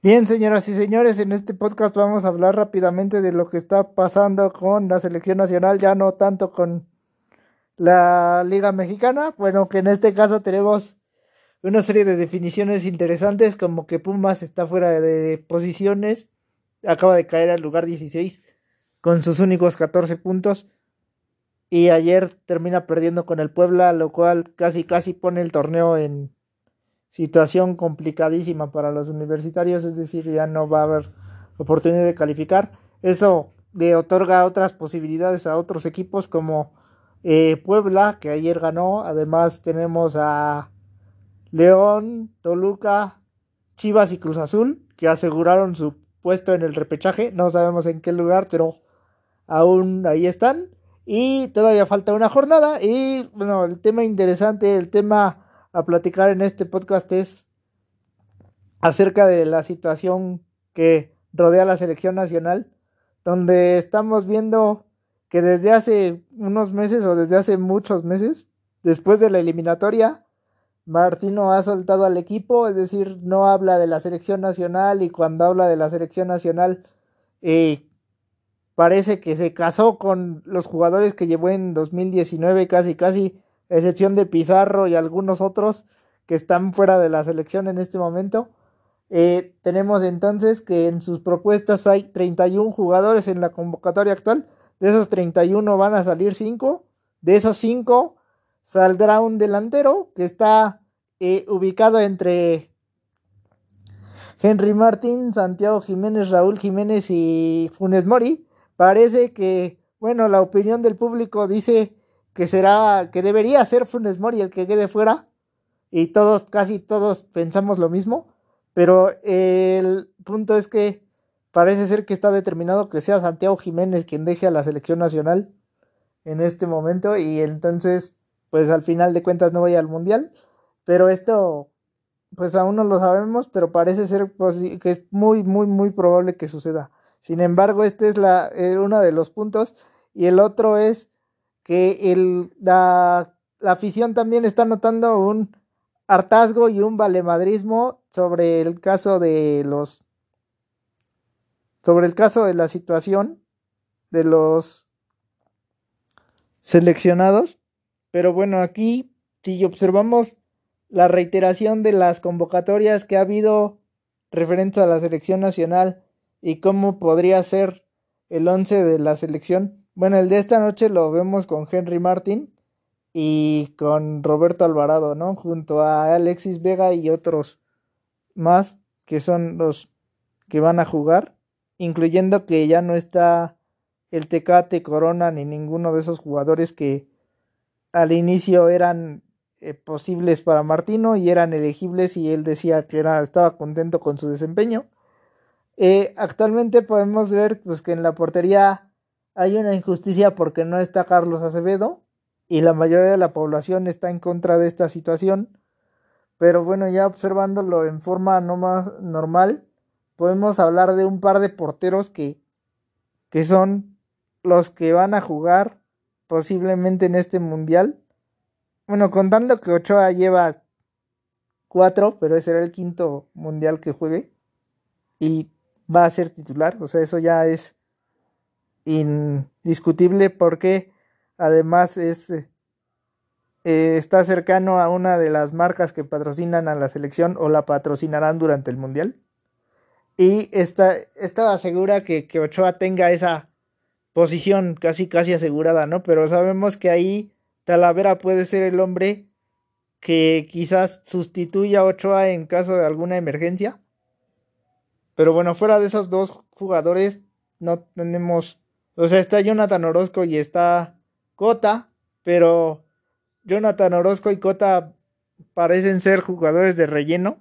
Bien, señoras y señores, en este podcast vamos a hablar rápidamente de lo que está pasando con la selección nacional, ya no tanto con la Liga Mexicana, bueno, que en este caso tenemos una serie de definiciones interesantes, como que Pumas está fuera de posiciones, acaba de caer al lugar 16 con sus únicos 14 puntos y ayer termina perdiendo con el Puebla, lo cual casi casi pone el torneo en situación complicadísima para los universitarios, es decir, ya no va a haber oportunidad de calificar. Eso le otorga otras posibilidades a otros equipos como eh, Puebla, que ayer ganó. Además tenemos a León, Toluca, Chivas y Cruz Azul, que aseguraron su puesto en el repechaje. No sabemos en qué lugar, pero aún ahí están. Y todavía falta una jornada. Y bueno, el tema interesante, el tema a platicar en este podcast es acerca de la situación que rodea la selección nacional, donde estamos viendo que desde hace unos meses o desde hace muchos meses, después de la eliminatoria, Martino ha soltado al equipo, es decir, no habla de la selección nacional y cuando habla de la selección nacional eh, parece que se casó con los jugadores que llevó en 2019 casi casi excepción de Pizarro y algunos otros que están fuera de la selección en este momento. Eh, tenemos entonces que en sus propuestas hay 31 jugadores en la convocatoria actual. De esos 31 van a salir 5. De esos 5 saldrá un delantero que está eh, ubicado entre Henry Martín, Santiago Jiménez, Raúl Jiménez y Funes Mori. Parece que, bueno, la opinión del público dice que será, que debería ser Funes Mori el que quede fuera, y todos, casi todos pensamos lo mismo, pero el punto es que parece ser que está determinado que sea Santiago Jiménez quien deje a la selección nacional en este momento, y entonces, pues al final de cuentas no vaya al mundial, pero esto, pues aún no lo sabemos, pero parece ser que es muy, muy, muy probable que suceda. Sin embargo, este es la, eh, uno de los puntos, y el otro es que el, la, afición también está notando un hartazgo y un valemadrismo sobre el caso de los sobre el caso de la situación de los seleccionados. Pero bueno aquí si observamos la reiteración de las convocatorias que ha habido referentes a la selección nacional y cómo podría ser el once de la selección bueno, el de esta noche lo vemos con Henry Martin y con Roberto Alvarado, ¿no? Junto a Alexis Vega y otros más que son los que van a jugar, incluyendo que ya no está el Tecate Corona ni ninguno de esos jugadores que al inicio eran eh, posibles para Martino y eran elegibles y él decía que estaba contento con su desempeño. Eh, actualmente podemos ver pues, que en la portería hay una injusticia porque no está Carlos Acevedo y la mayoría de la población está en contra de esta situación. Pero bueno, ya observándolo en forma no más normal, podemos hablar de un par de porteros que, que son los que van a jugar posiblemente en este mundial. Bueno, contando que Ochoa lleva cuatro, pero ese será el quinto mundial que juegue y va a ser titular, o sea, eso ya es indiscutible porque además es eh, está cercano a una de las marcas que patrocinan a la selección o la patrocinarán durante el mundial y está, estaba segura que, que Ochoa tenga esa posición casi casi asegurada, ¿no? Pero sabemos que ahí Talavera puede ser el hombre que quizás sustituya a Ochoa en caso de alguna emergencia. Pero bueno, fuera de esos dos jugadores no tenemos o sea, está Jonathan Orozco y está Cota, pero Jonathan Orozco y Cota parecen ser jugadores de relleno.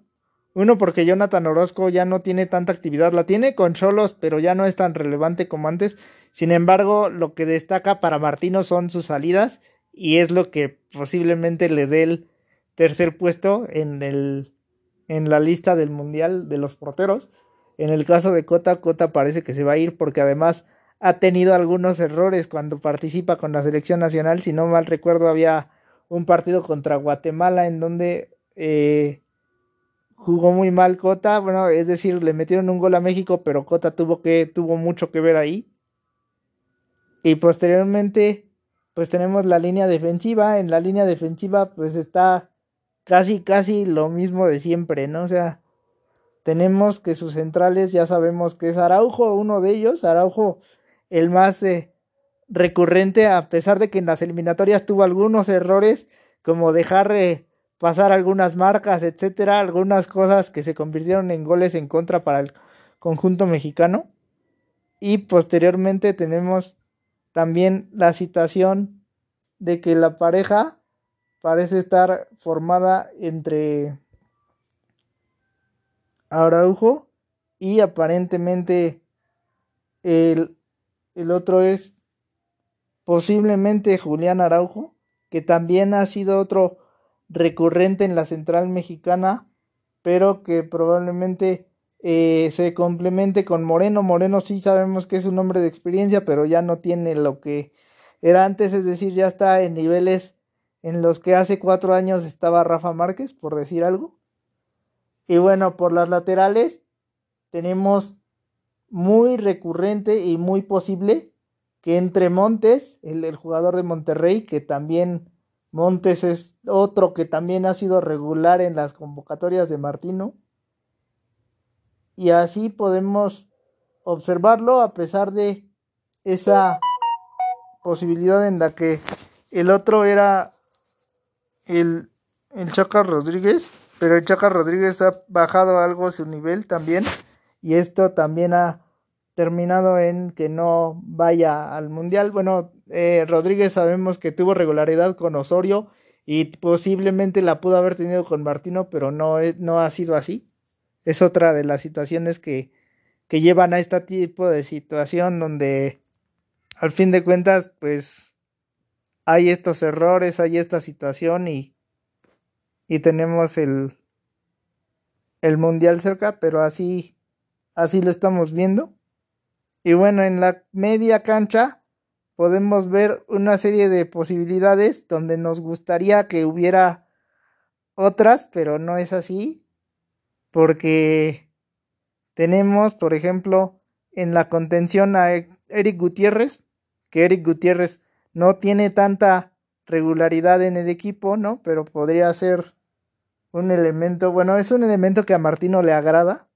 Uno porque Jonathan Orozco ya no tiene tanta actividad, la tiene con Cholos, pero ya no es tan relevante como antes. Sin embargo, lo que destaca para Martino son sus salidas y es lo que posiblemente le dé el tercer puesto en el en la lista del mundial de los porteros. En el caso de Cota, Cota parece que se va a ir porque además ha tenido algunos errores cuando participa con la selección nacional. Si no mal recuerdo, había un partido contra Guatemala en donde eh, jugó muy mal Cota, bueno, es decir, le metieron un gol a México, pero Cota tuvo que tuvo mucho que ver ahí. Y posteriormente pues tenemos la línea defensiva, en la línea defensiva pues está casi casi lo mismo de siempre, ¿no? O sea, tenemos que sus centrales ya sabemos que es Araujo, uno de ellos, Araujo el más eh, recurrente a pesar de que en las eliminatorias tuvo algunos errores como dejar eh, pasar algunas marcas, etcétera, algunas cosas que se convirtieron en goles en contra para el conjunto mexicano. Y posteriormente tenemos también la situación de que la pareja parece estar formada entre Araujo y aparentemente el, el otro es posiblemente Julián Araujo, que también ha sido otro recurrente en la central mexicana, pero que probablemente eh, se complemente con Moreno. Moreno sí sabemos que es un hombre de experiencia, pero ya no tiene lo que era antes, es decir, ya está en niveles en los que hace cuatro años estaba Rafa Márquez, por decir algo. Y bueno, por las laterales tenemos muy recurrente y muy posible que entre Montes, el, jugador de Monterrey, que también Montes es otro que también ha sido regular en las convocatorias de Martino. Y así podemos observarlo a pesar de esa posibilidad en la que el otro era el, el Chaca Rodríguez, pero el Chaca Rodríguez ha bajado algo su nivel también y esto también ha terminado en que no vaya al mundial. Bueno, eh, Rodríguez sabemos que tuvo regularidad con Osorio y posiblemente la pudo haber tenido con Martino, pero no, no ha sido así. Es otra de las situaciones que, que llevan a este tipo de situación donde al fin de cuentas pues hay estos errores, hay esta situación y, y tenemos el, el mundial cerca, pero así, así lo estamos viendo. Y bueno, en la media cancha podemos ver una serie de posibilidades donde nos gustaría que hubiera otras, pero no es así, porque tenemos, por ejemplo, en la contención a Eric Gutiérrez, que Eric Gutiérrez no tiene tanta regularidad en el equipo, ¿no? Pero podría ser un elemento, bueno, es un elemento que a Martino le agrada,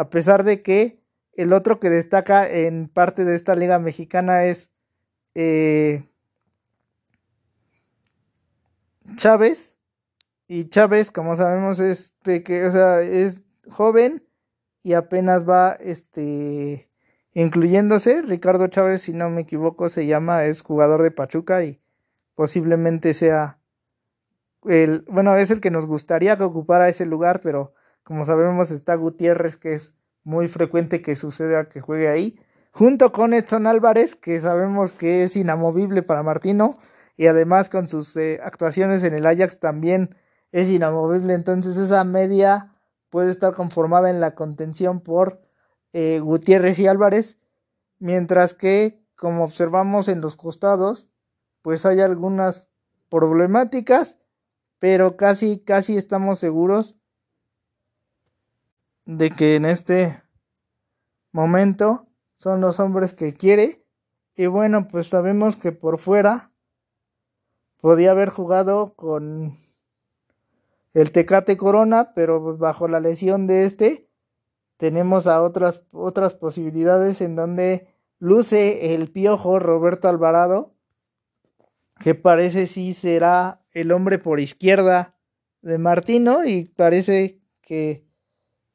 a pesar de que el otro que destaca en parte de esta liga mexicana es eh, Chávez. Y Chávez, como sabemos, es pequeño, o sea, es joven y apenas va este incluyéndose. Ricardo Chávez, si no me equivoco, se llama, es jugador de Pachuca y posiblemente sea el, bueno, es el que nos gustaría que ocupara ese lugar, pero como sabemos está Gutiérrez, que es muy frecuente que suceda que juegue ahí, junto con Edson Álvarez, que sabemos que es inamovible para Martino, y además con sus eh, actuaciones en el Ajax también es inamovible, entonces esa media puede estar conformada en la contención por eh, Gutiérrez y Álvarez, mientras que, como observamos en los costados, pues hay algunas problemáticas, pero casi, casi estamos seguros de que en este momento son los hombres que quiere. Y bueno, pues sabemos que por fuera podía haber jugado con el Tecate Corona, pero bajo la lesión de este tenemos a otras otras posibilidades en donde luce el piojo Roberto Alvarado, que parece sí será el hombre por izquierda de Martino y parece que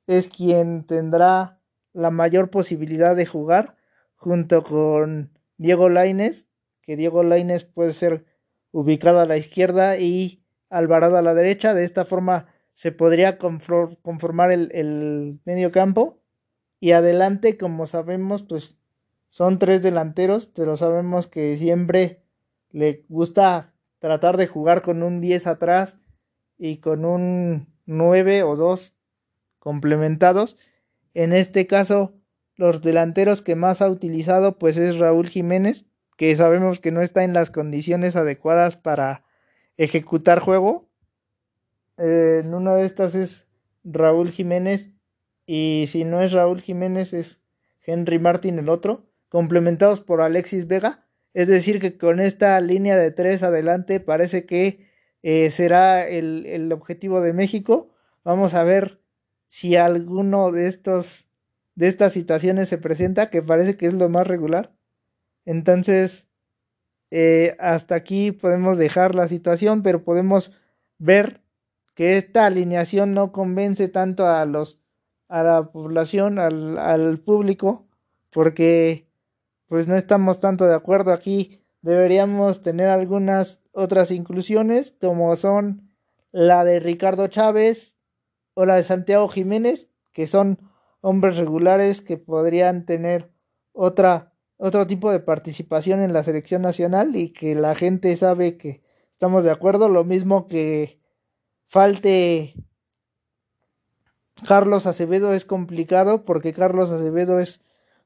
es quien tendrá la mayor posibilidad de jugar junto con Diego Laines, que Diego Laines puede ser ubicado a la izquierda y Alvarado a la derecha. De esta forma se podría conformar el, el medio campo. Y adelante, como sabemos, pues son tres delanteros, pero sabemos que siempre le gusta tratar de jugar con un 10 atrás y con un 9 o 2 complementados. En este caso, los delanteros que más ha utilizado pues es Raúl Jiménez, que sabemos que no está en las condiciones adecuadas para ejecutar juego. Eh, en una de estas es Raúl Jiménez y si no es Raúl Jiménez es Henry Martin el otro, complementados por Alexis Vega. Es decir, que con esta línea de tres adelante parece que eh, será el, el objetivo de México. Vamos a ver si alguno de estos de estas situaciones se presenta, que parece que es lo más regular. Entonces, eh, hasta aquí podemos dejar la situación, pero podemos ver que esta alineación no convence tanto a los a la población, al, al público, porque pues no estamos tanto de acuerdo aquí. Deberíamos tener algunas otras inclusiones, como son la de Ricardo Chávez o la de Santiago Jiménez, que son hombres regulares que podrían tener otra otro tipo de participación en la selección nacional y que la gente sabe que estamos de acuerdo, lo mismo que falte Carlos Acevedo es complicado porque Carlos Acevedo es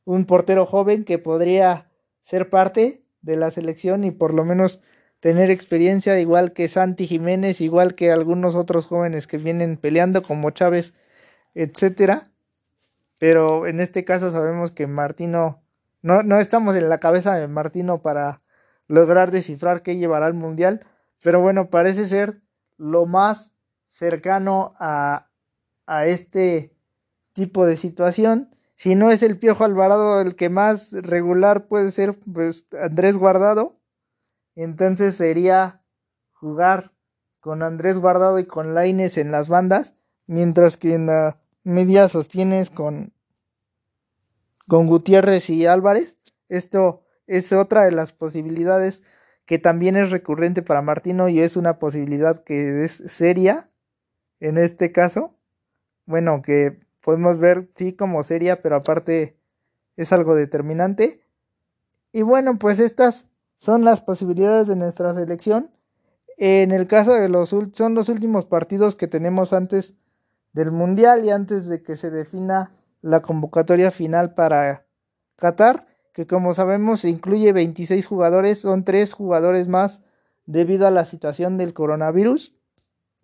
un portero joven que podría ser parte de la selección y por lo menos tener experiencia igual que Santi Jiménez, igual que algunos otros jóvenes que vienen peleando como Chávez, etcétera. Pero en este caso sabemos que Martino no, no estamos en la cabeza de Martino para lograr descifrar qué llevará al mundial, pero bueno, parece ser lo más cercano a, a este tipo de situación. Si no es el Piojo Alvarado el que más regular puede ser, pues Andrés Guardado. Entonces sería jugar con Andrés Guardado y con Laines en las bandas, mientras que en la media sostienes con con Gutiérrez y Álvarez. Esto es otra de las posibilidades que también es recurrente para Martino y es una posibilidad que es seria en este caso. Bueno, que podemos ver sí como seria, pero aparte es algo determinante. Y bueno, pues estas son las posibilidades de nuestra selección. En el caso de los son los últimos partidos que tenemos antes del Mundial y antes de que se defina la convocatoria final para Qatar, que como sabemos incluye 26 jugadores, son tres jugadores más debido a la situación del coronavirus.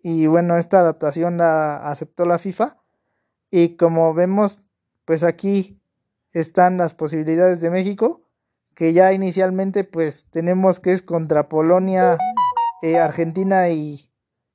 Y bueno, esta adaptación la aceptó la FIFA. Y como vemos, pues aquí están las posibilidades de México, que ya inicialmente pues tenemos que es contra Polonia, eh, Argentina y,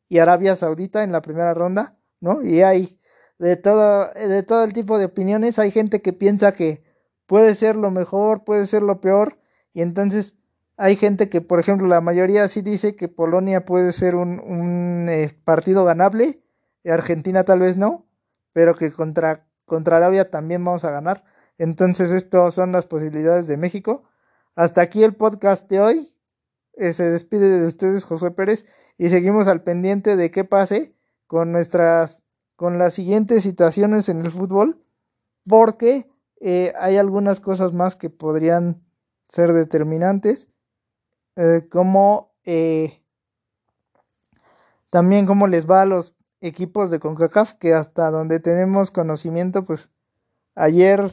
y Arabia Saudita en la primera ronda, ¿no? Y hay de todo, de todo el tipo de opiniones. Hay gente que piensa que puede ser lo mejor, puede ser lo peor. Y entonces hay gente que, por ejemplo, la mayoría sí dice que Polonia puede ser un, un eh, partido ganable. Argentina tal vez no. Pero que contra, contra Arabia también vamos a ganar. Entonces, estas son las posibilidades de México. Hasta aquí el podcast de hoy. Eh, se despide de ustedes Josué Pérez y seguimos al pendiente de qué pase con nuestras con las siguientes situaciones en el fútbol, porque eh, hay algunas cosas más que podrían ser determinantes, eh, como también cómo les va a los equipos de CONCACAF, que hasta donde tenemos conocimiento, pues ayer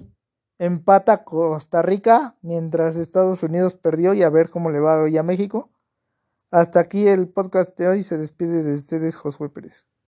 empata Costa Rica, mientras Estados Unidos perdió, y a ver cómo le va hoy a México. Hasta aquí el podcast de hoy, se despide de ustedes Josué Pérez.